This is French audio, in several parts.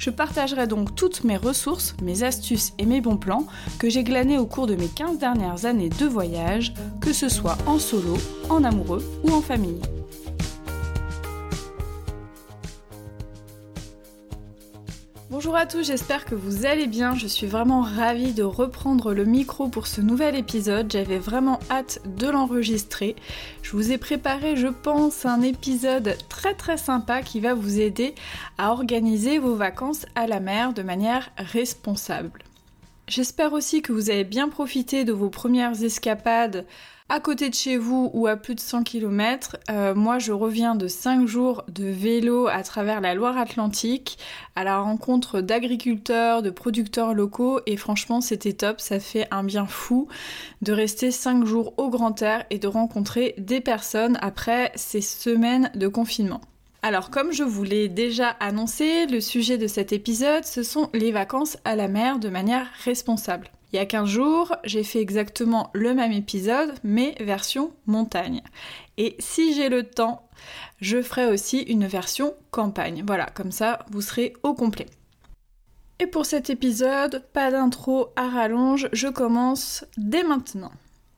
Je partagerai donc toutes mes ressources, mes astuces et mes bons plans que j'ai glanés au cours de mes 15 dernières années de voyage, que ce soit en solo, en amoureux ou en famille. Bonjour à tous, j'espère que vous allez bien. Je suis vraiment ravie de reprendre le micro pour ce nouvel épisode. J'avais vraiment hâte de l'enregistrer. Je vous ai préparé, je pense, un épisode très très sympa qui va vous aider à organiser vos vacances à la mer de manière responsable. J'espère aussi que vous avez bien profité de vos premières escapades à côté de chez vous ou à plus de 100 km. Euh, moi, je reviens de 5 jours de vélo à travers la Loire-Atlantique à la rencontre d'agriculteurs, de producteurs locaux et franchement, c'était top. Ça fait un bien fou de rester 5 jours au grand air et de rencontrer des personnes après ces semaines de confinement. Alors comme je vous l'ai déjà annoncé, le sujet de cet épisode, ce sont les vacances à la mer de manière responsable. Il y a 15 jours, j'ai fait exactement le même épisode, mais version montagne. Et si j'ai le temps, je ferai aussi une version campagne. Voilà, comme ça, vous serez au complet. Et pour cet épisode, pas d'intro à rallonge, je commence dès maintenant.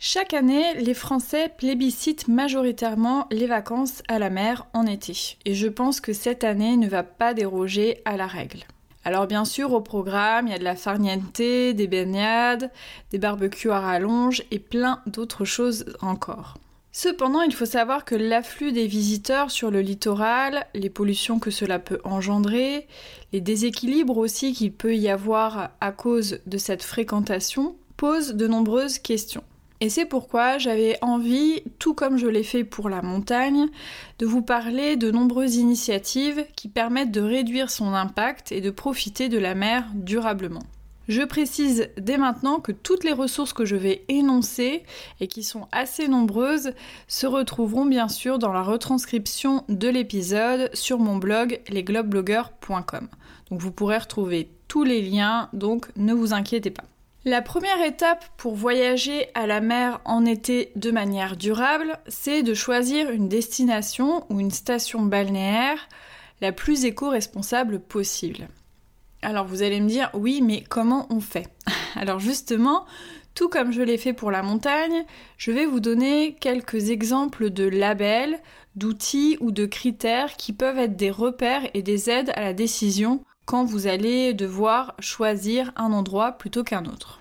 Chaque année, les Français plébiscitent majoritairement les vacances à la mer en été. Et je pense que cette année ne va pas déroger à la règle. Alors bien sûr, au programme, il y a de la farniente, des baignades, des barbecues à rallonge et plein d'autres choses encore. Cependant, il faut savoir que l'afflux des visiteurs sur le littoral, les pollutions que cela peut engendrer, les déséquilibres aussi qu'il peut y avoir à cause de cette fréquentation, posent de nombreuses questions. Et c'est pourquoi j'avais envie, tout comme je l'ai fait pour la montagne, de vous parler de nombreuses initiatives qui permettent de réduire son impact et de profiter de la mer durablement. Je précise dès maintenant que toutes les ressources que je vais énoncer, et qui sont assez nombreuses, se retrouveront bien sûr dans la retranscription de l'épisode sur mon blog lesglobeblogueurs.com. Donc vous pourrez retrouver tous les liens, donc ne vous inquiétez pas. La première étape pour voyager à la mer en été de manière durable, c'est de choisir une destination ou une station balnéaire la plus éco-responsable possible. Alors vous allez me dire, oui, mais comment on fait? Alors justement, tout comme je l'ai fait pour la montagne, je vais vous donner quelques exemples de labels, d'outils ou de critères qui peuvent être des repères et des aides à la décision quand vous allez devoir choisir un endroit plutôt qu'un autre.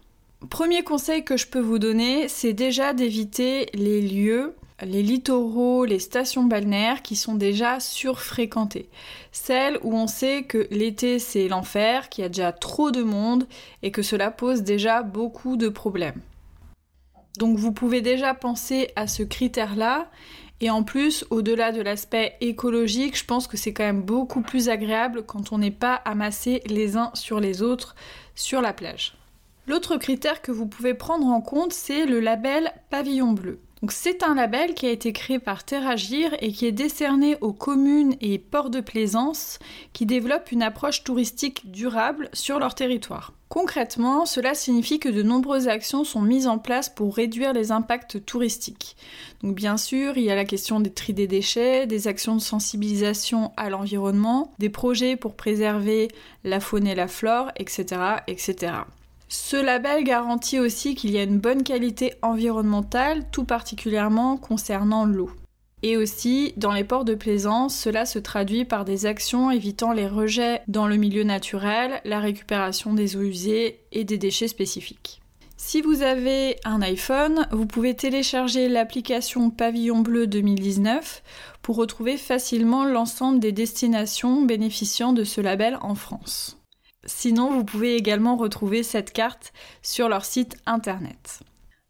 Premier conseil que je peux vous donner, c'est déjà d'éviter les lieux, les littoraux, les stations balnéaires qui sont déjà surfréquentées. Celles où on sait que l'été c'est l'enfer, qu'il y a déjà trop de monde et que cela pose déjà beaucoup de problèmes. Donc vous pouvez déjà penser à ce critère-là et en plus, au-delà de l'aspect écologique, je pense que c'est quand même beaucoup plus agréable quand on n'est pas amassé les uns sur les autres sur la plage. L'autre critère que vous pouvez prendre en compte, c'est le label Pavillon Bleu. C'est un label qui a été créé par Terragir et qui est décerné aux communes et ports de plaisance qui développent une approche touristique durable sur leur territoire. Concrètement, cela signifie que de nombreuses actions sont mises en place pour réduire les impacts touristiques. Bien sûr, il y a la question des tri des déchets, des actions de sensibilisation à l'environnement, des projets pour préserver la faune et la flore, etc. etc. Ce label garantit aussi qu'il y a une bonne qualité environnementale, tout particulièrement concernant l'eau. Et aussi, dans les ports de plaisance, cela se traduit par des actions évitant les rejets dans le milieu naturel, la récupération des eaux usées et des déchets spécifiques. Si vous avez un iPhone, vous pouvez télécharger l'application Pavillon Bleu 2019 pour retrouver facilement l'ensemble des destinations bénéficiant de ce label en France. Sinon, vous pouvez également retrouver cette carte sur leur site internet.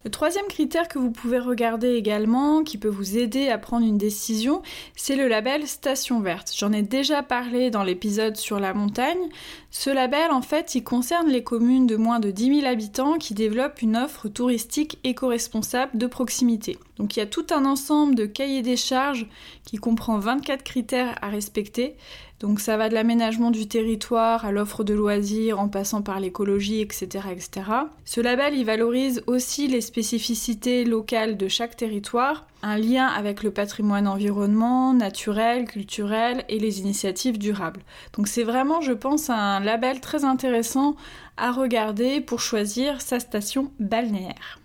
Le troisième critère que vous pouvez regarder également, qui peut vous aider à prendre une décision, c'est le label Station Verte. J'en ai déjà parlé dans l'épisode sur la montagne. Ce label, en fait, il concerne les communes de moins de 10 000 habitants qui développent une offre touristique éco-responsable de proximité. Donc il y a tout un ensemble de cahiers des charges qui comprend 24 critères à respecter. Donc ça va de l'aménagement du territoire à l'offre de loisirs en passant par l'écologie, etc., etc. Ce label, il valorise aussi les spécificités locales de chaque territoire, un lien avec le patrimoine environnement, naturel, culturel et les initiatives durables. Donc c'est vraiment, je pense, un label très intéressant à regarder pour choisir sa station balnéaire.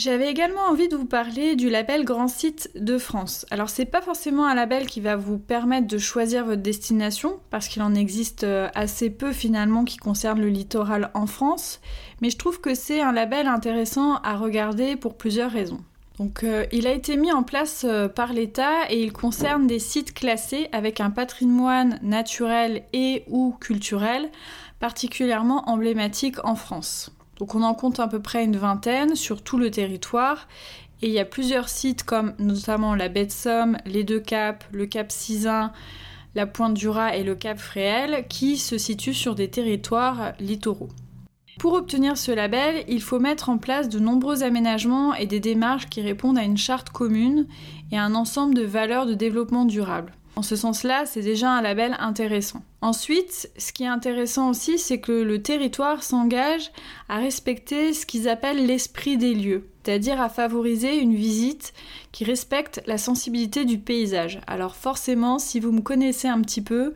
J'avais également envie de vous parler du label Grand Site de France. Alors c'est pas forcément un label qui va vous permettre de choisir votre destination parce qu'il en existe euh, assez peu finalement qui concernent le littoral en France, mais je trouve que c'est un label intéressant à regarder pour plusieurs raisons. Donc euh, il a été mis en place euh, par l'État et il concerne des sites classés avec un patrimoine naturel et ou culturel particulièrement emblématique en France. Donc on en compte à peu près une vingtaine sur tout le territoire. Et il y a plusieurs sites comme notamment la baie de Somme, les deux caps, le cap Cisin, la pointe du Raz et le cap Fréhel qui se situent sur des territoires littoraux. Pour obtenir ce label, il faut mettre en place de nombreux aménagements et des démarches qui répondent à une charte commune et à un ensemble de valeurs de développement durable. En ce sens-là, c'est déjà un label intéressant. Ensuite, ce qui est intéressant aussi, c'est que le territoire s'engage à respecter ce qu'ils appellent l'esprit des lieux, c'est-à-dire à favoriser une visite qui respecte la sensibilité du paysage. Alors forcément, si vous me connaissez un petit peu,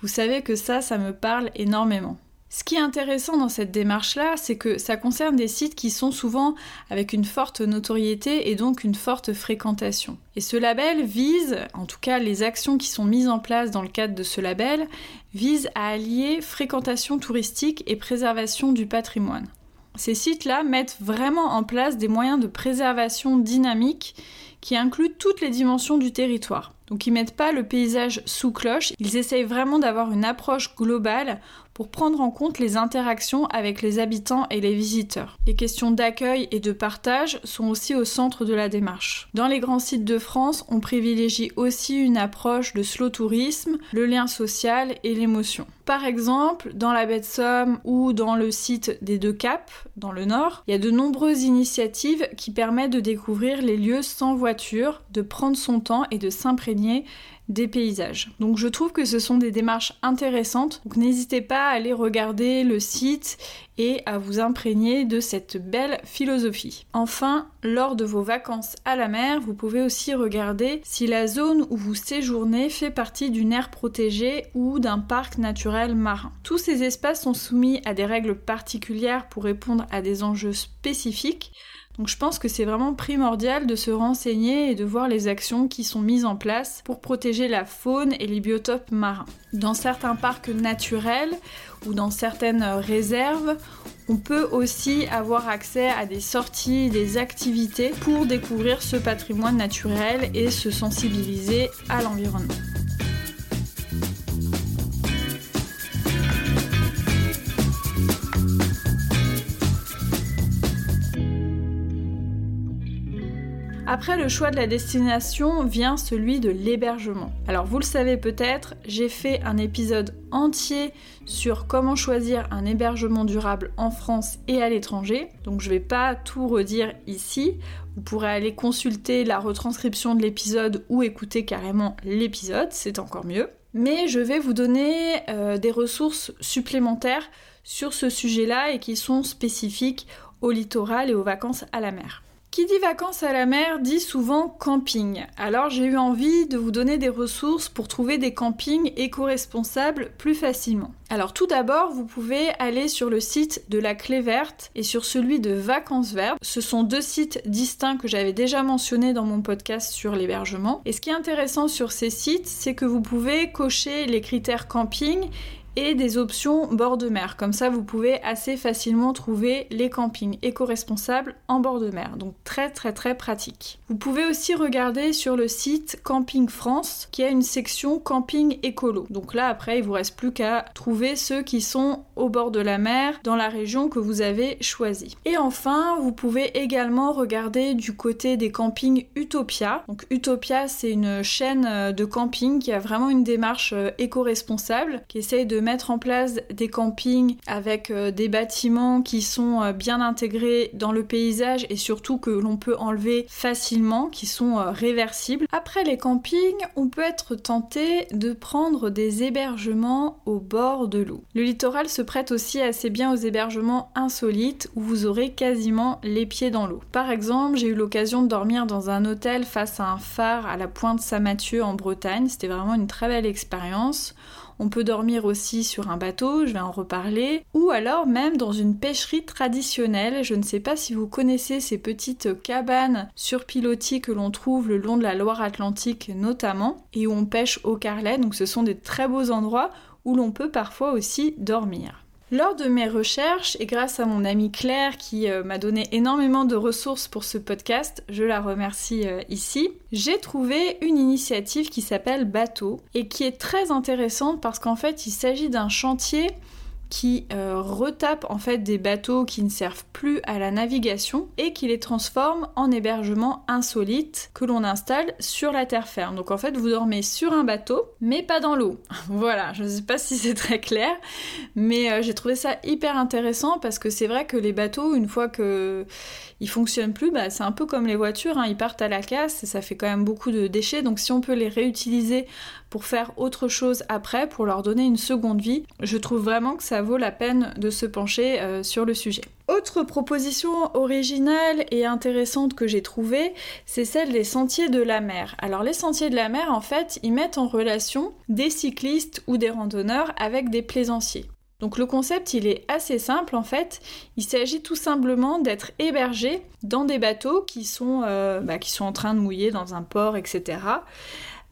vous savez que ça, ça me parle énormément. Ce qui est intéressant dans cette démarche-là, c'est que ça concerne des sites qui sont souvent avec une forte notoriété et donc une forte fréquentation. Et ce label vise, en tout cas les actions qui sont mises en place dans le cadre de ce label, visent à allier fréquentation touristique et préservation du patrimoine. Ces sites-là mettent vraiment en place des moyens de préservation dynamique qui incluent toutes les dimensions du territoire. Donc ils mettent pas le paysage sous cloche, ils essayent vraiment d'avoir une approche globale pour prendre en compte les interactions avec les habitants et les visiteurs. Les questions d'accueil et de partage sont aussi au centre de la démarche. Dans les grands sites de France, on privilégie aussi une approche de slow tourisme, le lien social et l'émotion. Par exemple, dans la baie de Somme ou dans le site des Deux Caps, dans le nord, il y a de nombreuses initiatives qui permettent de découvrir les lieux sans voiture, de prendre son temps et de s'imprégner des paysages. Donc je trouve que ce sont des démarches intéressantes. Donc n'hésitez pas à aller regarder le site et à vous imprégner de cette belle philosophie. Enfin, lors de vos vacances à la mer, vous pouvez aussi regarder si la zone où vous séjournez fait partie d'une aire protégée ou d'un parc naturel marin. Tous ces espaces sont soumis à des règles particulières pour répondre à des enjeux spécifiques. Donc je pense que c'est vraiment primordial de se renseigner et de voir les actions qui sont mises en place pour protéger la faune et les biotopes marins. Dans certains parcs naturels ou dans certaines réserves, on peut aussi avoir accès à des sorties, des activités pour découvrir ce patrimoine naturel et se sensibiliser à l'environnement. Après le choix de la destination vient celui de l'hébergement. Alors vous le savez peut-être, j'ai fait un épisode entier sur comment choisir un hébergement durable en France et à l'étranger. Donc je vais pas tout redire ici. Vous pourrez aller consulter la retranscription de l'épisode ou écouter carrément l'épisode, c'est encore mieux. Mais je vais vous donner euh, des ressources supplémentaires sur ce sujet-là et qui sont spécifiques au littoral et aux vacances à la mer. Qui dit vacances à la mer dit souvent camping. Alors j'ai eu envie de vous donner des ressources pour trouver des campings éco-responsables plus facilement. Alors tout d'abord, vous pouvez aller sur le site de la Clé Verte et sur celui de Vacances Vertes. Ce sont deux sites distincts que j'avais déjà mentionnés dans mon podcast sur l'hébergement. Et ce qui est intéressant sur ces sites, c'est que vous pouvez cocher les critères camping et des options bord de mer. Comme ça, vous pouvez assez facilement trouver les campings éco-responsables en bord de mer. Donc très très très pratique. Vous pouvez aussi regarder sur le site Camping France qui a une section camping écolo. Donc là après, il vous reste plus qu'à trouver ceux qui sont au bord de la mer dans la région que vous avez choisie. Et enfin, vous pouvez également regarder du côté des campings Utopia. Donc Utopia, c'est une chaîne euh, de camping qui a vraiment une démarche euh, éco-responsable, qui essaye de mettre en place des campings avec euh, des bâtiments qui sont bien intégrés dans le paysage et surtout que l'on peut enlever facilement, qui sont réversibles. Après les campings, on peut être tenté de prendre des hébergements au bord de l'eau. Le littoral se prête aussi assez bien aux hébergements insolites où vous aurez quasiment les pieds dans l'eau. Par exemple, j'ai eu l'occasion de dormir dans un hôtel face à un phare à la pointe Saint-Mathieu en Bretagne. C'était vraiment une très belle expérience. On peut dormir aussi sur un bateau, je vais en reparler, ou alors même dans une pêcherie traditionnelle. Je ne sais pas si vous connaissez ces petites cabanes sur pilotis que l'on trouve le long de la Loire-Atlantique notamment, et où on pêche au carlet. Donc ce sont des très beaux endroits où l'on peut parfois aussi dormir. Lors de mes recherches, et grâce à mon amie Claire qui euh, m'a donné énormément de ressources pour ce podcast, je la remercie euh, ici, j'ai trouvé une initiative qui s'appelle Bateau et qui est très intéressante parce qu'en fait il s'agit d'un chantier qui euh, retape en fait des bateaux qui ne servent plus à la navigation et qui les transforme en hébergements insolites que l'on installe sur la terre ferme. Donc en fait, vous dormez sur un bateau, mais pas dans l'eau. voilà, je ne sais pas si c'est très clair, mais euh, j'ai trouvé ça hyper intéressant parce que c'est vrai que les bateaux, une fois que ils fonctionnent plus, bah, c'est un peu comme les voitures, hein, ils partent à la casse et ça fait quand même beaucoup de déchets. Donc si on peut les réutiliser pour faire autre chose après, pour leur donner une seconde vie, je trouve vraiment que ça vaut la peine de se pencher euh, sur le sujet. Autre proposition originale et intéressante que j'ai trouvée, c'est celle des sentiers de la mer. Alors les sentiers de la mer, en fait, ils mettent en relation des cyclistes ou des randonneurs avec des plaisanciers. Donc le concept, il est assez simple en fait. Il s'agit tout simplement d'être hébergé dans des bateaux qui sont, euh, bah, qui sont en train de mouiller dans un port, etc.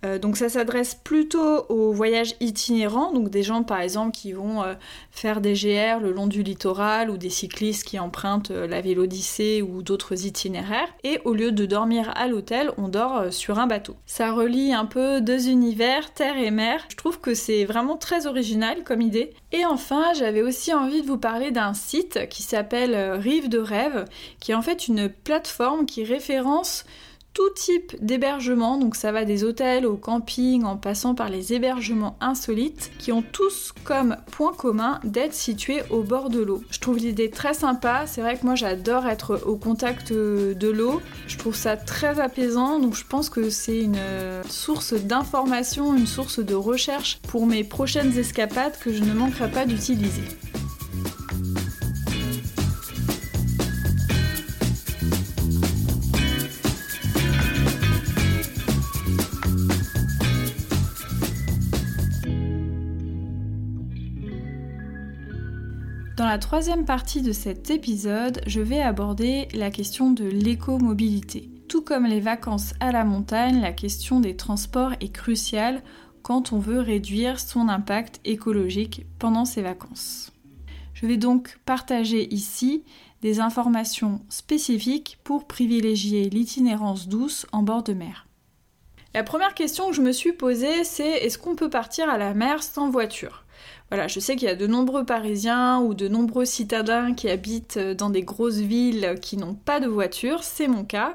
Euh, donc ça s'adresse plutôt aux voyages itinérants, donc des gens par exemple qui vont euh, faire des GR le long du littoral ou des cyclistes qui empruntent euh, la Vélodyssée ou d'autres itinéraires. Et au lieu de dormir à l'hôtel, on dort sur un bateau. Ça relie un peu deux univers, terre et mer. Je trouve que c'est vraiment très original comme idée. Et enfin, j'avais aussi envie de vous parler d'un site qui s'appelle Rive de Rêve, qui est en fait une plateforme qui référence tout type d'hébergement, donc ça va des hôtels au camping en passant par les hébergements insolites, qui ont tous comme point commun d'être situés au bord de l'eau. Je trouve l'idée très sympa, c'est vrai que moi j'adore être au contact de l'eau, je trouve ça très apaisant, donc je pense que c'est une source d'information, une source de recherche pour mes prochaines escapades que je ne manquerai pas d'utiliser. La troisième partie de cet épisode, je vais aborder la question de l'écomobilité. Tout comme les vacances à la montagne, la question des transports est cruciale quand on veut réduire son impact écologique pendant ses vacances. Je vais donc partager ici des informations spécifiques pour privilégier l'itinérance douce en bord de mer. La première question que je me suis posée, c'est est-ce qu'on peut partir à la mer sans voiture? Voilà, je sais qu'il y a de nombreux Parisiens ou de nombreux citadins qui habitent dans des grosses villes qui n'ont pas de voiture, c'est mon cas.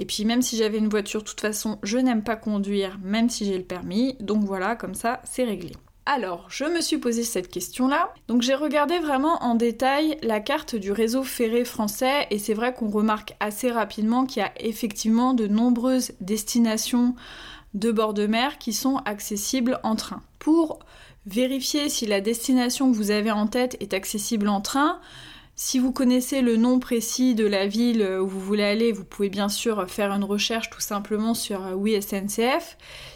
Et puis même si j'avais une voiture, de toute façon, je n'aime pas conduire, même si j'ai le permis. Donc voilà, comme ça, c'est réglé. Alors, je me suis posé cette question-là. Donc j'ai regardé vraiment en détail la carte du réseau ferré français et c'est vrai qu'on remarque assez rapidement qu'il y a effectivement de nombreuses destinations de bord de mer qui sont accessibles en train. Pour Vérifiez si la destination que vous avez en tête est accessible en train. Si vous connaissez le nom précis de la ville où vous voulez aller, vous pouvez bien sûr faire une recherche tout simplement sur euh, Oui.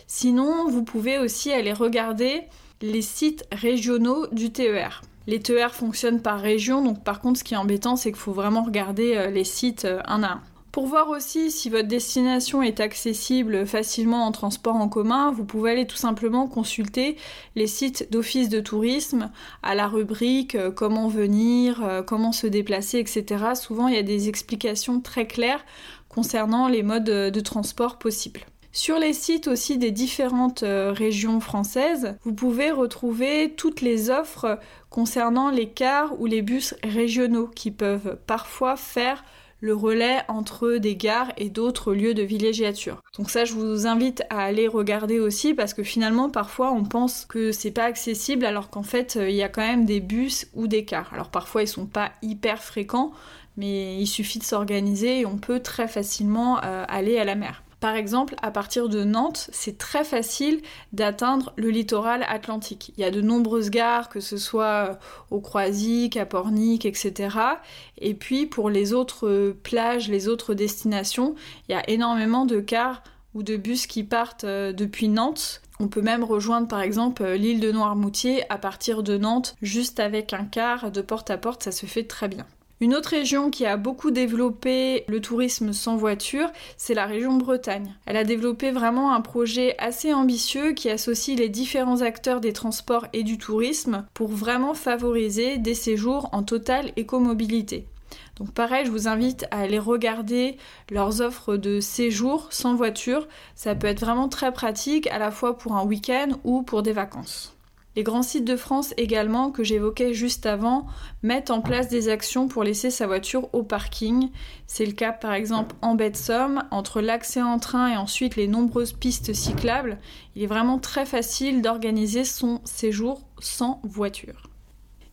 Sinon, vous pouvez aussi aller regarder les sites régionaux du TER. Les TER fonctionnent par région, donc par contre ce qui est embêtant c'est qu'il faut vraiment regarder euh, les sites euh, un à un. Pour voir aussi si votre destination est accessible facilement en transport en commun, vous pouvez aller tout simplement consulter les sites d'office de tourisme à la rubrique euh, comment venir, euh, comment se déplacer, etc. Souvent il y a des explications très claires concernant les modes de transport possibles. Sur les sites aussi des différentes euh, régions françaises, vous pouvez retrouver toutes les offres concernant les cars ou les bus régionaux qui peuvent parfois faire le relais entre des gares et d'autres lieux de villégiature. Donc ça, je vous invite à aller regarder aussi parce que finalement, parfois, on pense que c'est pas accessible alors qu'en fait, il y a quand même des bus ou des cars. Alors parfois, ils sont pas hyper fréquents, mais il suffit de s'organiser et on peut très facilement euh, aller à la mer. Par exemple, à partir de Nantes, c'est très facile d'atteindre le littoral atlantique. Il y a de nombreuses gares, que ce soit euh, au Croisic, à Pornic, etc. Et puis pour les autres euh, plages, les autres destinations, il y a énormément de cars ou de bus qui partent euh, depuis Nantes. On peut même rejoindre par exemple l'île de Noirmoutier à partir de Nantes, juste avec un car de porte à porte, ça se fait très bien. Une autre région qui a beaucoup développé le tourisme sans voiture, c'est la région Bretagne. Elle a développé vraiment un projet assez ambitieux qui associe les différents acteurs des transports et du tourisme pour vraiment favoriser des séjours en totale écomobilité. Donc pareil, je vous invite à aller regarder leurs offres de séjour sans voiture. Ça peut être vraiment très pratique à la fois pour un week-end ou pour des vacances. Les grands sites de France également, que j'évoquais juste avant, mettent en place des actions pour laisser sa voiture au parking. C'est le cas par exemple en baie de Somme, entre l'accès en train et ensuite les nombreuses pistes cyclables. Il est vraiment très facile d'organiser son séjour sans voiture.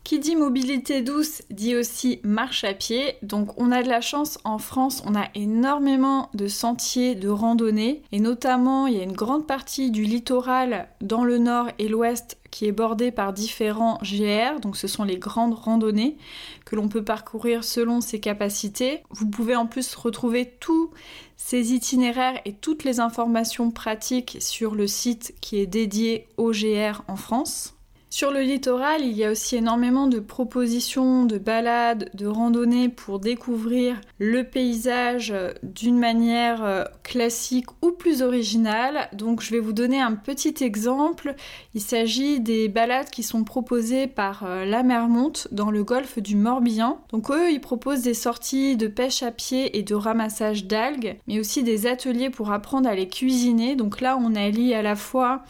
Qui dit mobilité douce dit aussi marche à pied. Donc on a de la chance en France, on a énormément de sentiers de randonnée et notamment il y a une grande partie du littoral dans le nord et l'ouest qui est bordé par différents GR, donc ce sont les grandes randonnées que l'on peut parcourir selon ses capacités. Vous pouvez en plus retrouver tous ces itinéraires et toutes les informations pratiques sur le site qui est dédié au GR en France. Sur le littoral, il y a aussi énormément de propositions, de balades, de randonnées pour découvrir le paysage d'une manière euh, classique ou plus originale. Donc je vais vous donner un petit exemple. Il s'agit des balades qui sont proposées par euh, la Mermonte dans le golfe du Morbihan. Donc eux, ils proposent des sorties de pêche à pied et de ramassage d'algues, mais aussi des ateliers pour apprendre à les cuisiner. Donc là, on allie à la fois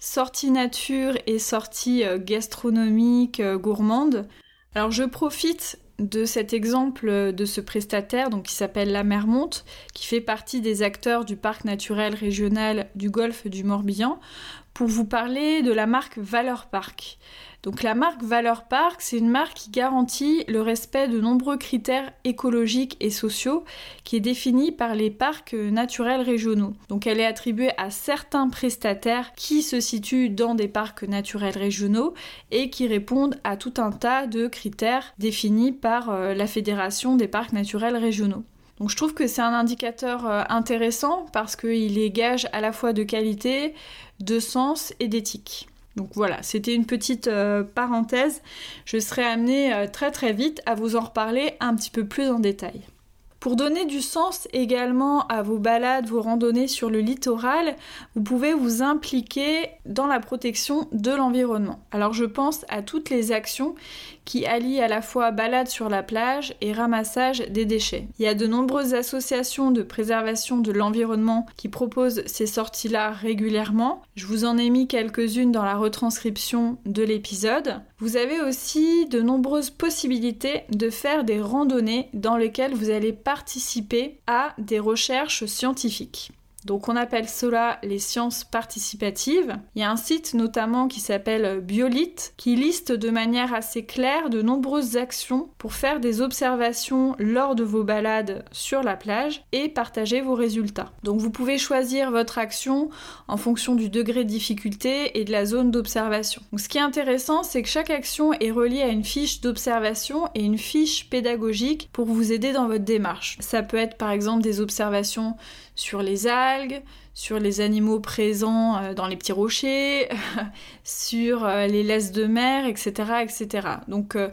sortie nature et sortie euh, gastronomique euh, gourmande. Alors je profite de cet exemple de ce prestataire donc qui s'appelle La Mermonte, qui fait partie des acteurs du parc naturel régional du golfe du Morbihan, pour vous parler de la marque Valeur Park. Donc la marque Valeur Park, c'est une marque qui garantit le respect de nombreux critères écologiques et sociaux qui est défini par les parcs naturels régionaux. Donc elle est attribuée à certains prestataires qui se situent dans des parcs naturels régionaux et qui répondent à tout un tas de critères définis par euh, la Fédération des parcs naturels régionaux. Donc je trouve que c'est un indicateur euh, intéressant parce qu'il est gage à la fois de qualité, de sens et d'éthique. Donc voilà, c'était une petite euh, parenthèse. Je serai amenée euh, très très vite à vous en reparler un petit peu plus en détail. Pour donner du sens également à vos balades, vos randonnées sur le littoral, vous pouvez vous impliquer dans la protection de l'environnement. Alors je pense à toutes les actions qui allient à la fois balade sur la plage et ramassage des déchets. Il y a de nombreuses associations de préservation de l'environnement qui proposent ces sorties-là régulièrement. Je vous en ai mis quelques-unes dans la retranscription de l'épisode. Vous avez aussi de nombreuses possibilités de faire des randonnées dans lesquelles vous allez participer à des recherches scientifiques. Donc on appelle cela les sciences participatives. Il y a un site notamment qui s'appelle Biolite qui liste de manière assez claire de nombreuses actions pour faire des observations lors de vos balades sur la plage et partager vos résultats. Donc vous pouvez choisir votre action en fonction du degré de difficulté et de la zone d'observation. ce qui est intéressant, c'est que chaque action est reliée à une fiche d'observation et une fiche pédagogique pour vous aider dans votre démarche. Ça peut être par exemple des observations sur les algues, sur les animaux présents euh, dans les petits rochers, sur euh, les laisses de mer, etc. etc. Donc euh,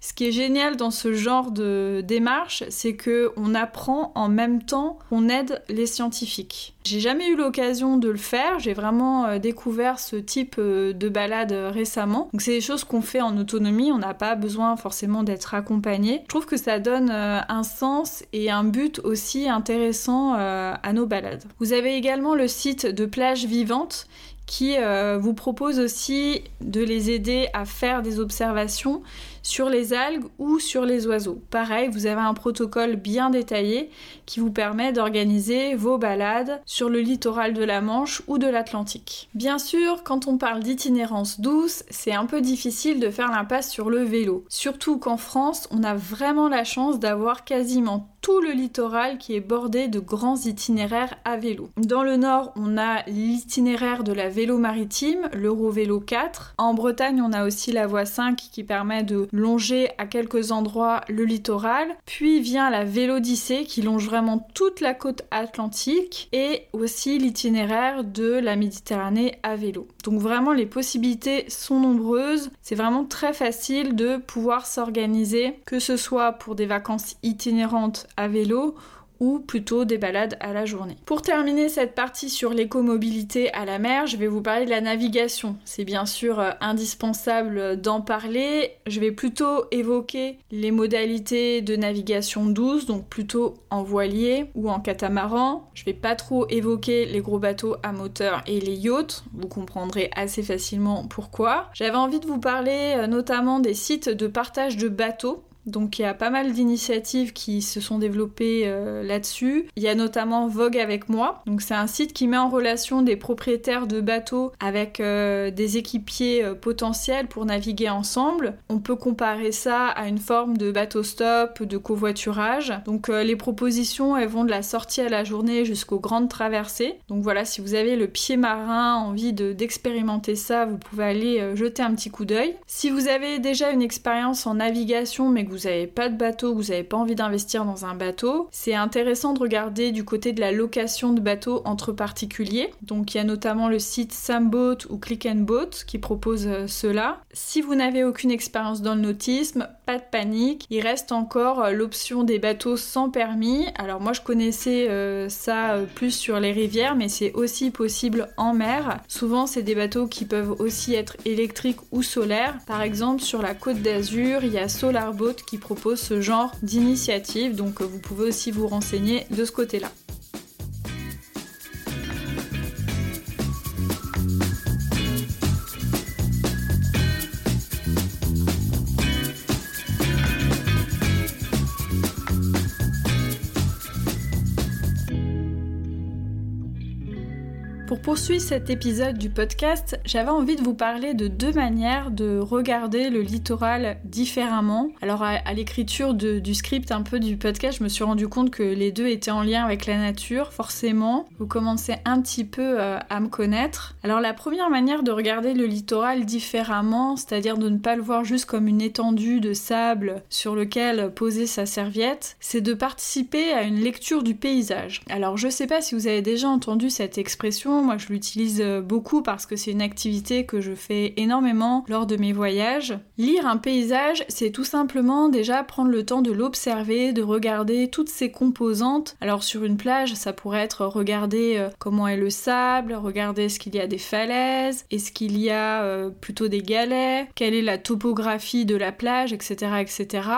Ce qui est génial dans ce genre de démarche, c'est que on apprend en même temps qu'on aide les scientifiques. J'ai jamais eu l'occasion de le faire, j'ai vraiment euh, découvert ce type euh, de balade euh, récemment. Donc c'est des choses qu'on fait en autonomie, on n'a pas besoin forcément d'être accompagné. Je trouve que ça donne un sens et un but aussi intéressant à nos balades. Vous avez également le site de plage vivante qui vous propose aussi de les aider à faire des observations sur les algues ou sur les oiseaux. Pareil, vous avez un protocole bien détaillé qui vous permet d'organiser vos balades sur le littoral de la Manche ou de l'Atlantique. Bien sûr, quand on parle d'itinérance douce, c'est un peu difficile de faire l'impasse sur le vélo. Surtout qu'en France, on a vraiment la chance d'avoir quasiment tout le littoral qui est bordé de grands itinéraires à vélo. Dans le nord, on a l'itinéraire de la vélo maritime, l'Eurovélo 4. En Bretagne, on a aussi la voie 5 qui permet de longer à quelques endroits le littoral. Puis vient la Vélodyssée qui longe vraiment toute la côte atlantique et aussi l'itinéraire de la Méditerranée à vélo. Donc vraiment les possibilités sont nombreuses. C'est vraiment très facile de pouvoir s'organiser, que ce soit pour des vacances itinérantes à vélo ou plutôt des balades à la journée. Pour terminer cette partie sur l'écomobilité à la mer, je vais vous parler de la navigation. C'est bien sûr euh, indispensable d'en parler. Je vais plutôt évoquer les modalités de navigation douce, donc plutôt en voilier ou en catamaran. Je vais pas trop évoquer les gros bateaux à moteur et les yachts, vous comprendrez assez facilement pourquoi. J'avais envie de vous parler euh, notamment des sites de partage de bateaux donc il y a pas mal d'initiatives qui se sont développées euh, là-dessus. Il y a notamment Vogue avec moi. Donc c'est un site qui met en relation des propriétaires de bateaux avec euh, des équipiers euh, potentiels pour naviguer ensemble. On peut comparer ça à une forme de bateau stop, de covoiturage. Donc les propositions elles vont de la sortie à la journée jusqu'aux grandes traversées. Donc voilà, si vous avez le pied marin, envie d'expérimenter ça, vous pouvez aller jeter un petit coup d'œil. Si vous avez déjà une expérience en navigation mais vous n'avez pas de bateau, vous n'avez pas envie d'investir dans un bateau, c'est intéressant de regarder du côté de la location de bateaux entre particuliers. Donc il y a notamment le site Samboat ou Click and Boat qui propose euh, cela. Si vous n'avez aucune expérience dans le nautisme, pas de panique, il reste encore euh, l'option des bateaux sans permis. Alors moi je connaissais euh, ça plus sur les rivières, mais c'est aussi possible en mer. Souvent c'est des bateaux qui peuvent aussi être électriques ou solaires. Par exemple sur la côte d'Azur, il y a Solarboat qui propose ce genre d'initiative, donc euh, vous pouvez aussi vous renseigner de ce côté-là. Pour poursuivre cet épisode du podcast, j'avais envie de vous parler de deux manières de regarder le littoral différemment. Alors à, l'écriture du script un peu du podcast, je me suis rendu compte que les deux étaient en lien avec la nature, forcément. Vous commencez un petit peu euh, à me connaître. Alors la première manière de regarder le littoral différemment, c'est-à-dire de ne pas le voir juste comme une étendue de sable sur lequel poser sa serviette, c'est de participer à une lecture du paysage. Alors je sais pas si vous avez déjà entendu cette expression moi, je l'utilise euh, beaucoup parce que c'est une activité que je fais énormément lors de mes voyages. Lire un paysage, c'est tout simplement déjà prendre le temps de l'observer, de regarder toutes ses composantes. Alors sur une plage, ça pourrait être regarder euh, comment est le sable, regarder est-ce qu'il y a des falaises, est-ce qu'il y a euh, plutôt des galets, quelle est la topographie de la plage, etc., etc.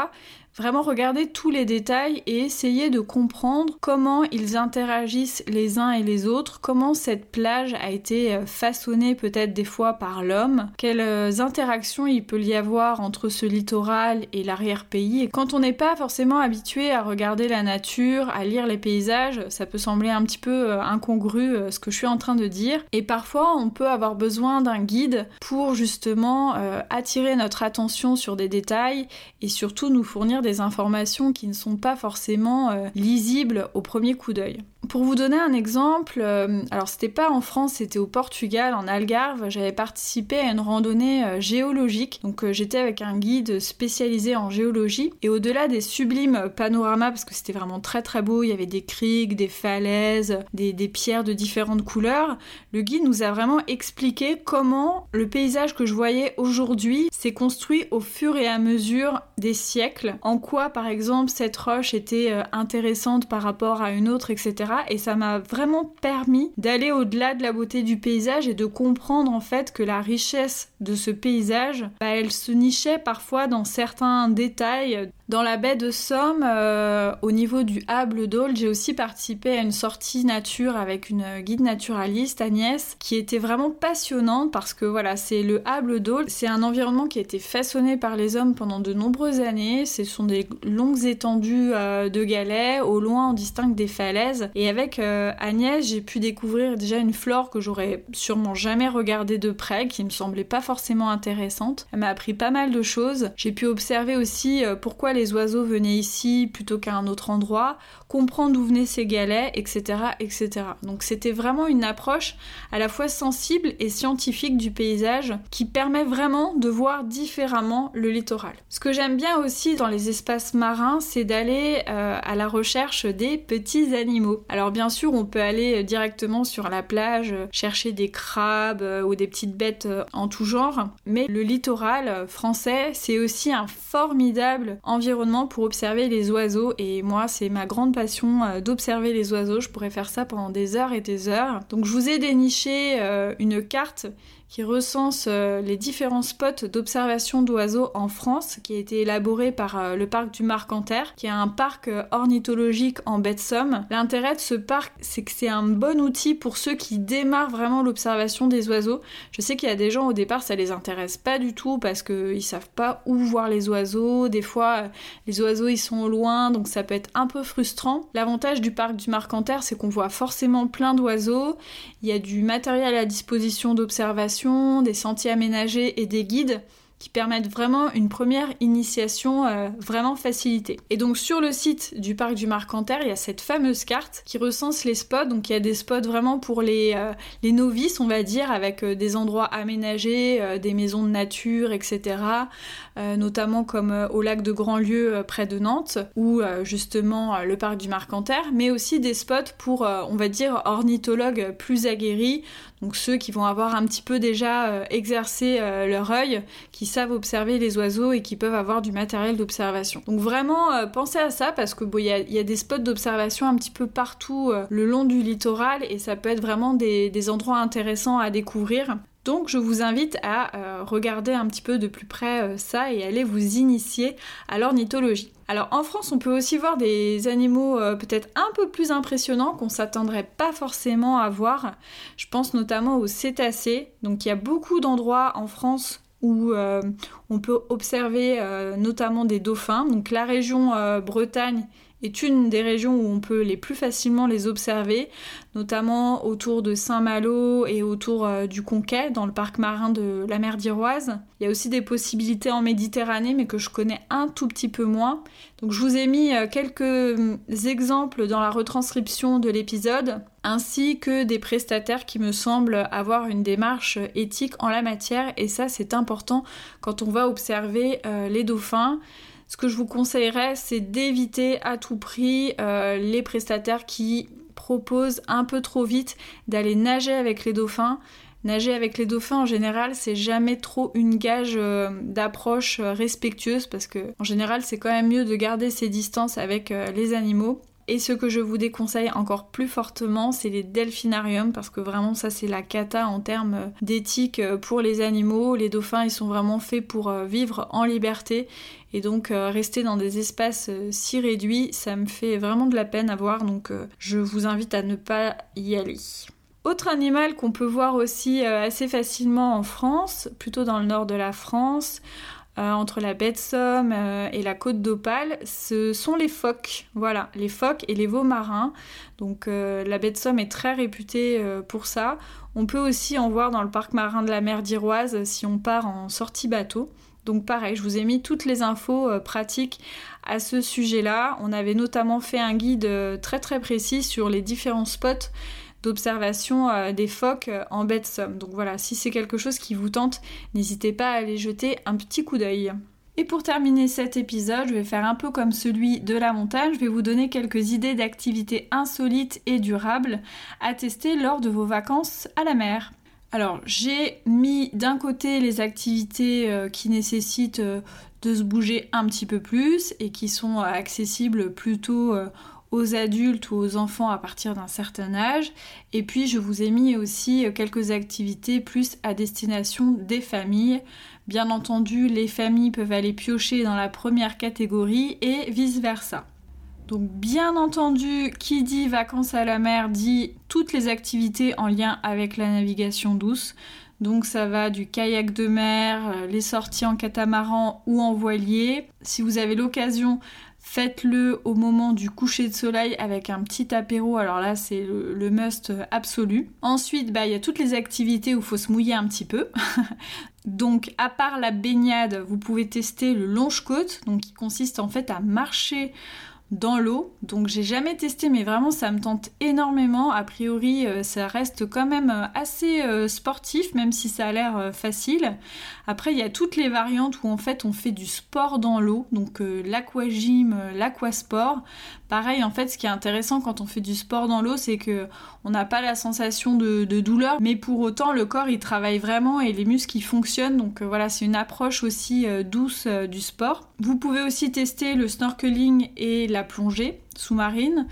Vraiment regarder tous les détails et essayer de comprendre comment ils interagissent les uns et les autres, comment cette plage a été euh, façonnée peut-être des fois par l'homme, quelles euh, interactions il peut y avoir entre ce littoral et l'arrière-pays. Quand on n'est pas forcément habitué à regarder la nature, à lire les paysages, ça peut sembler un petit peu euh, incongru ce que je suis en train de dire. Et parfois on peut avoir besoin d'un guide pour justement attirer notre attention sur des détails et surtout nous fournir des informations qui ne sont pas forcément euh, lisibles au premier coup d'œil. Pour vous donner un exemple, euh, alors c'était pas en France, c'était au Portugal, en Algarve, j'avais participé à une randonnée euh, géologique. Donc euh, j'étais avec un guide spécialisé en géologie et au-delà des sublimes panoramas, parce que c'était vraiment très très beau, il y avait des criques, des falaises, des, des pierres de différentes couleurs, le guide nous a vraiment expliqué comment le paysage que je voyais aujourd'hui s'est construit au fur et à mesure des siècles, en quoi par exemple cette roche était intéressante par rapport à une autre, etc. Et ça m'a vraiment permis d'aller au-delà de la beauté du paysage et de comprendre en fait que la richesse de ce paysage, bah, elle se nichait parfois dans certains détails dans la baie de Somme, euh, au niveau du Hable d'Aule, j'ai aussi participé à une sortie nature avec une guide naturaliste, Agnès, qui était vraiment passionnante parce que voilà, c'est le Hable d'Aule, c'est un environnement qui a été façonné par les hommes pendant de nombreuses années. Ce sont des longues étendues euh, de galets, au loin on distingue des falaises. Et avec euh, Agnès, j'ai pu découvrir déjà une flore que j'aurais sûrement jamais regardée de près, qui me semblait pas forcément intéressante. Elle m'a appris pas mal de choses. J'ai pu observer aussi pourquoi les les oiseaux venaient ici plutôt qu'à un autre endroit, comprendre d'où venaient ces galets, etc. etc. Donc c'était vraiment une approche à la fois sensible et scientifique du paysage qui permet vraiment de voir différemment le littoral. Ce que j'aime bien aussi dans les espaces marins, c'est d'aller euh, à la recherche des petits animaux. Alors bien sûr, on peut aller directement sur la plage chercher des crabes euh, ou des petites bêtes euh, en tout genre, mais le littoral français, c'est aussi un formidable environnement pour observer les oiseaux et moi c'est ma grande passion euh, d'observer les oiseaux. Je pourrais faire ça pendant des heures et des heures. Donc je vous ai déniché euh, une carte qui recense euh, les différents spots d'observation d'oiseaux en France, qui a été élaboré par euh, le parc du Marcanterre, qui est un parc euh, ornithologique en baie de Somme. L'intérêt de ce parc, c'est que c'est un bon outil pour ceux qui démarrent vraiment l'observation des oiseaux. Je sais qu'il y a des gens au départ, ça les intéresse pas du tout parce qu'ils savent pas où voir les oiseaux. Des fois, les oiseaux ils sont loin, donc ça peut être un peu frustrant. L'avantage du parc du Marcanterre, c'est qu'on voit forcément plein d'oiseaux. Il y a du matériel à disposition d'observation des sentiers aménagés et des guides qui permettent vraiment une première initiation euh, vraiment facilitée. Et donc sur le site du parc du Marcanterre, il y a cette fameuse carte qui recense les spots. Donc il y a des spots vraiment pour les, euh, novices, on va dire, avec euh, des endroits aménagés, des maisons de nature, etc. notamment comme au lac de Grandlieu près de Nantes, ou justement le parc du Marcanterre, mais aussi des spots pour, on va dire, ornithologues plus aguerris, donc ceux qui vont avoir un petit peu déjà exercé leur œil, qui savent observer les oiseaux et qui peuvent avoir du matériel d'observation. Donc vraiment, euh, pensez à ça parce que il y, a des spots d'observation un petit peu partout euh, le long du littoral et ça peut être vraiment des, endroits intéressants à découvrir. Donc je vous invite à euh, regarder un petit peu de plus près ça et aller vous initier à l'ornithologie. Alors en France, on peut aussi voir des animaux peut-être un peu plus impressionnants qu'on s'attendrait pas forcément à voir. Je pense notamment aux cétacés. Donc il y a beaucoup d'endroits en France où euh, on peut observer euh, notamment des dauphins. Donc la région euh, Bretagne est une des régions où on peut les plus facilement les observer, notamment autour de Saint-Malo et autour euh, du Conquet, dans le parc marin de la mer d'Iroise. Il y a aussi des possibilités en Méditerranée, mais que je connais un tout petit peu moins. Donc je vous ai mis euh, quelques euh, exemples dans la retranscription de l'épisode, ainsi que des prestataires qui me semblent avoir une démarche éthique en la matière, et ça c'est important quand on va observer les dauphins. Ce que je vous conseillerais, c'est d'éviter à tout prix euh, les prestataires qui proposent un peu trop vite d'aller nager avec les dauphins. Nager avec les dauphins en général, c'est jamais trop une gage euh, d'approche euh, respectueuse parce que en général, c'est quand même mieux de garder ses distances avec les animaux. Et ce que je vous déconseille encore plus fortement, c'est les delphinariums, parce que vraiment ça c'est la cata en termes d'éthique pour les animaux. Les dauphins ils sont vraiment faits pour vivre en liberté. Et donc euh, rester dans des espaces euh, si réduits, ça me fait vraiment de la peine à voir, donc euh, je vous invite à ne pas y aller. Autre animal qu'on peut voir aussi assez facilement en France, plutôt dans le nord de la France, euh, entre la baie de Somme euh, et la côte d'Opale, ce sont les phoques. Voilà, les phoques et les veaux marins. Donc euh, la baie de Somme est très réputée pour ça. On peut aussi en voir dans le parc marin de la mer d'Iroise si on part en sortie bateau. Donc pareil, je vous ai mis toutes les infos pratiques à ce sujet-là. On avait notamment fait un guide très très précis sur les différents spots d'observation euh, des phoques en baie de Somme. Donc voilà, si c'est quelque chose qui vous tente, n'hésitez pas à aller jeter un petit coup d'œil. Et pour terminer cet épisode, je vais faire un peu comme celui de la montagne, je vais vous donner quelques idées d'activités insolites et durables à tester lors de vos vacances à la mer. Alors j'ai mis d'un côté les activités euh, qui nécessitent euh, de se bouger un petit peu plus et qui sont euh, accessibles plutôt aux adultes ou aux enfants à partir d'un certain âge. Et puis je vous ai mis aussi quelques activités plus à destination des familles. Bien entendu, les familles peuvent aller piocher dans la première catégorie et vice-versa. Donc bien entendu, qui dit vacances à la mer dit toutes les activités en lien avec la navigation douce. Donc ça va du kayak de mer, les sorties en catamaran ou en voilier. Si vous avez l'occasion Faites-le au moment du coucher de soleil avec un petit apéro. Alors là, c'est le, must absolu. Ensuite, bah, il y a toutes les activités où il faut se mouiller un petit peu. donc, à part la baignade, vous pouvez tester le longe-côte, qui consiste en fait à marcher dans l'eau. Donc j'ai jamais testé mais vraiment ça me tente énormément. A priori euh, ça reste quand même euh, assez euh, sportif même si ça a l'air facile. Après il y a toutes les variantes où en fait on fait du sport dans l'eau. Donc l'aquagym, l'aquasport. Pareil en fait ce qui est intéressant quand on fait du sport dans l'eau c'est que on n'a pas la sensation de, douleur mais pour autant le corps il travaille vraiment et les muscles ils fonctionnent. Donc voilà c'est une approche aussi douce du sport. Vous pouvez aussi tester le snorkeling et la plongée sous-marine.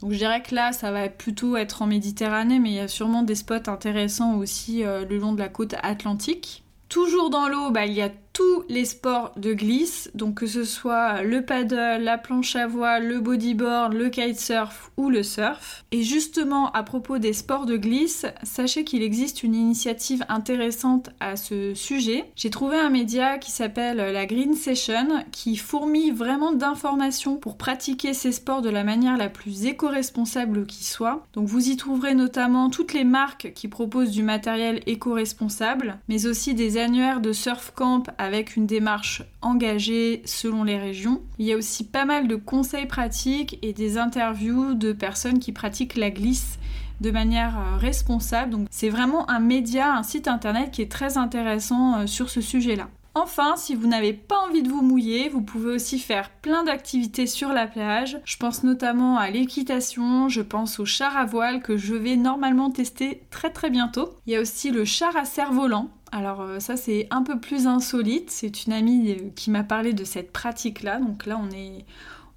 Donc je dirais que là, ça va plutôt être en Méditerranée, mais il y a sûrement des spots intéressants aussi euh, le long de la côte atlantique. Toujours dans l'eau, bah, il y a tous les sports de glisse, donc que ce soit le paddle, la planche à voile, le bodyboard, le kitesurf ou le surf. Et justement, à propos des sports de glisse, sachez qu'il existe une initiative intéressante à ce sujet. J'ai trouvé un média qui s'appelle la Green Session qui fourmille vraiment d'informations pour pratiquer ces sports de la manière la plus éco-responsable qui soit. Donc vous y trouverez notamment toutes les marques qui proposent du matériel éco-responsable, mais aussi des annuaires de surf camp avec une démarche engagée selon les régions. Il y a aussi pas mal de conseils pratiques et des interviews de personnes qui pratiquent la glisse de manière euh, responsable. Donc c'est vraiment un média, un site internet qui est très intéressant euh, sur ce sujet-là. Enfin, si vous n'avez pas envie de vous mouiller, vous pouvez aussi faire plein d'activités sur la plage. Je pense notamment à l'équitation, je pense au char à voile que je vais normalement tester très très bientôt. Il y a aussi le char à cerf-volant. Alors euh, ça c'est un peu plus insolite, c'est une amie euh, qui m'a parlé de cette pratique-là. Donc là on est,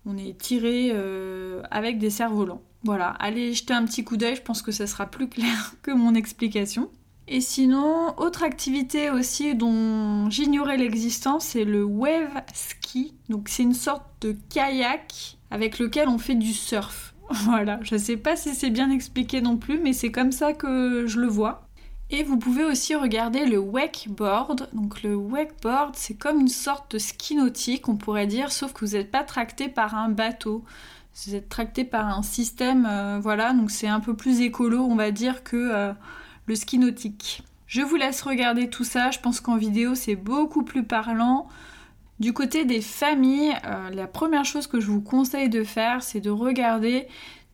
on est tiré euh, avec des cerfs-volants. Voilà, allez jeter un petit coup d'œil, je pense que ça sera plus clair que mon explication. Et sinon, autre activité aussi dont j'ignorais l'existence, c'est le wave ski. Donc c'est une sorte de kayak avec lequel on fait du surf. Voilà, je sais pas si c'est bien expliqué non plus, mais c'est comme ça que je le vois. Et vous pouvez aussi regarder le wakeboard. Donc le wakeboard, c'est comme une sorte de ski nautique, on pourrait dire, sauf que vous n'êtes pas tracté par un bateau. Vous êtes tracté par un système, euh, voilà, donc c'est un peu plus écolo, on va dire, que euh, le ski nautique. Je vous laisse regarder tout ça, je pense qu'en vidéo c'est beaucoup plus parlant. Du côté des familles, euh, la première chose que je vous conseille de faire, c'est de regarder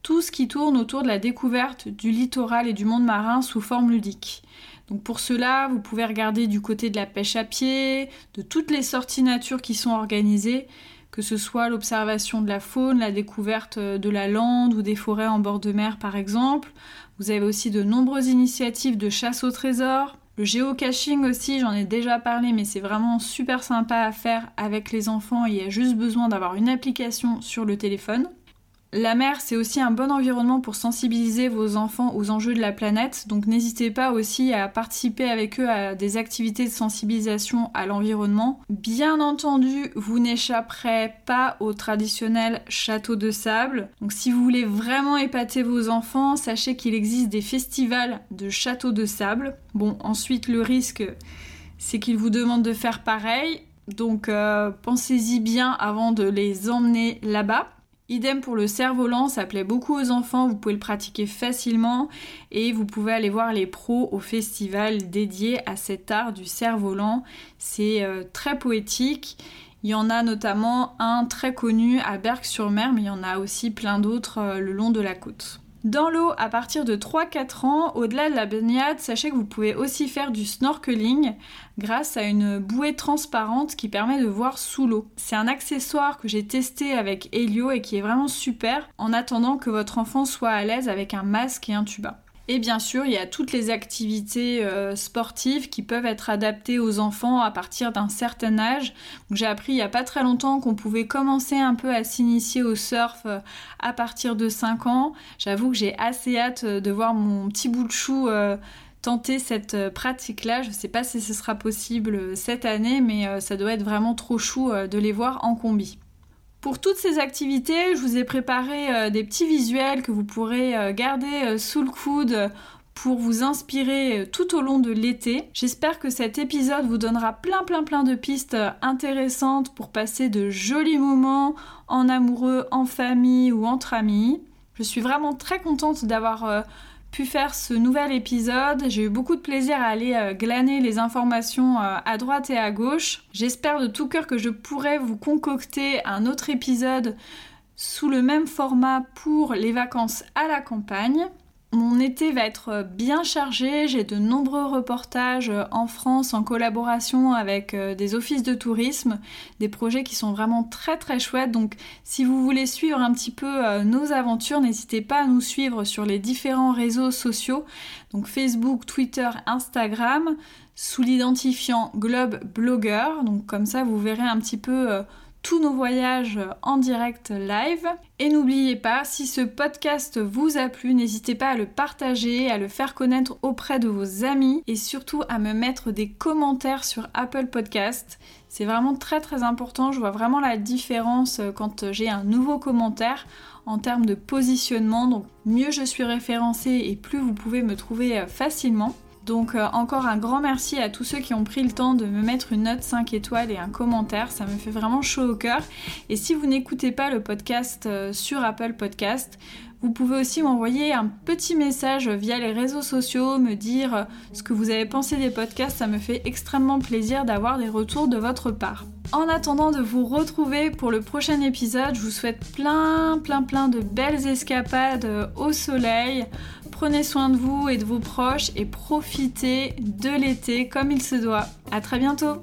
tout ce qui tourne autour de la découverte du littoral et du monde marin sous forme ludique. Donc pour cela, vous pouvez regarder du côté de la pêche à pied, de toutes les sorties nature qui sont organisées, que ce soit l'observation de la faune, la découverte de la lande ou des forêts en bord de mer par exemple. Vous avez aussi de nombreuses initiatives de chasse au trésor. Le géocaching aussi, j'en ai déjà parlé, mais c'est vraiment super sympa à faire avec les enfants. Il y a juste besoin d'avoir une application sur le téléphone. La mer, c'est aussi un bon environnement pour sensibiliser vos enfants aux enjeux de la planète, donc n'hésitez pas aussi à participer avec eux à des activités de sensibilisation à l'environnement. Bien entendu, vous n'échapperez pas au traditionnel château de sable. Donc si vous voulez vraiment épater vos enfants, sachez qu'il existe des festivals de châteaux de sable. Bon, ensuite le risque, c'est qu'ils vous demandent de faire pareil. Donc euh, pensez-y bien avant de les emmener là-bas. Idem pour le cerf-volant, ça plaît beaucoup aux enfants, vous pouvez le pratiquer facilement et vous pouvez aller voir les pros au festival dédié à cet art du cerf-volant. C'est euh, très poétique. Il y en a notamment un très connu à Berck-sur-Mer, mais il y en a aussi plein d'autres euh, le long de la côte. Dans l'eau, à partir de 3-4 ans, au-delà de la baignade, sachez que vous pouvez aussi faire du snorkeling grâce à une bouée transparente qui permet de voir sous l'eau. C'est un accessoire que j'ai testé avec Helio et qui est vraiment super en attendant que votre enfant soit à l'aise avec un masque et un tuba. Et bien sûr, il y a toutes les activités euh, sportives qui peuvent être adaptées aux enfants à partir d'un certain âge. J'ai appris il n'y a pas très longtemps qu'on pouvait commencer un peu à s'initier au surf euh, à partir de 5 ans. J'avoue que j'ai assez hâte euh, de voir mon petit bout de chou tenter cette pratique-là. Je ne sais pas si ce sera possible cette année, mais ça doit être vraiment trop chou de les voir en combi. Pour toutes ces activités, je vous ai préparé euh, des petits visuels que vous pourrez euh, garder euh, sous le coude pour vous inspirer tout au long de l'été. J'espère que cet épisode vous donnera plein plein plein de pistes intéressantes pour passer de jolis moments en amoureux, en famille ou entre amis. Je suis vraiment très contente d'avoir pu faire ce nouvel épisode. J'ai eu beaucoup de plaisir à aller euh, glaner les informations euh, à droite et à gauche. J'espère de tout cœur que je pourrai vous concocter un autre épisode sous le même format pour les vacances à la campagne. Mon été va être bien chargé, j'ai de nombreux reportages en France en collaboration avec euh, des offices de tourisme, des projets qui sont vraiment très très chouettes. Donc si vous voulez suivre un petit peu euh, nos aventures, n'hésitez pas à nous suivre sur les différents réseaux sociaux, donc Facebook, Twitter, Instagram, sous l'identifiant Globe Blogger. Donc comme ça vous verrez un petit peu euh, tous nos voyages en direct live. Et n'oubliez pas, si ce podcast vous a plu, n'hésitez pas à le partager, à le faire connaître auprès de vos amis et surtout à me mettre des commentaires sur Apple Podcast. C'est vraiment très très important, je vois vraiment la différence quand j'ai un nouveau commentaire en termes de positionnement. Donc mieux je suis référencée et plus vous pouvez me trouver facilement. Donc euh, encore un grand merci à tous ceux qui ont pris le temps de me mettre une note 5 étoiles et un commentaire, ça me fait vraiment chaud au cœur. Et si vous n'écoutez pas le podcast euh, sur Apple Podcast, vous pouvez aussi m'envoyer un petit message via les réseaux sociaux, me dire euh, ce que vous avez pensé des podcasts, ça me fait extrêmement plaisir d'avoir des retours de votre part. En attendant de vous retrouver pour le prochain épisode, je vous souhaite plein plein plein de belles escapades au soleil, Prenez soin de vous et de vos proches et profitez de l'été comme il se doit. À très bientôt